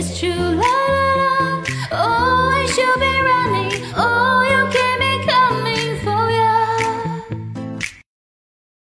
It's true love.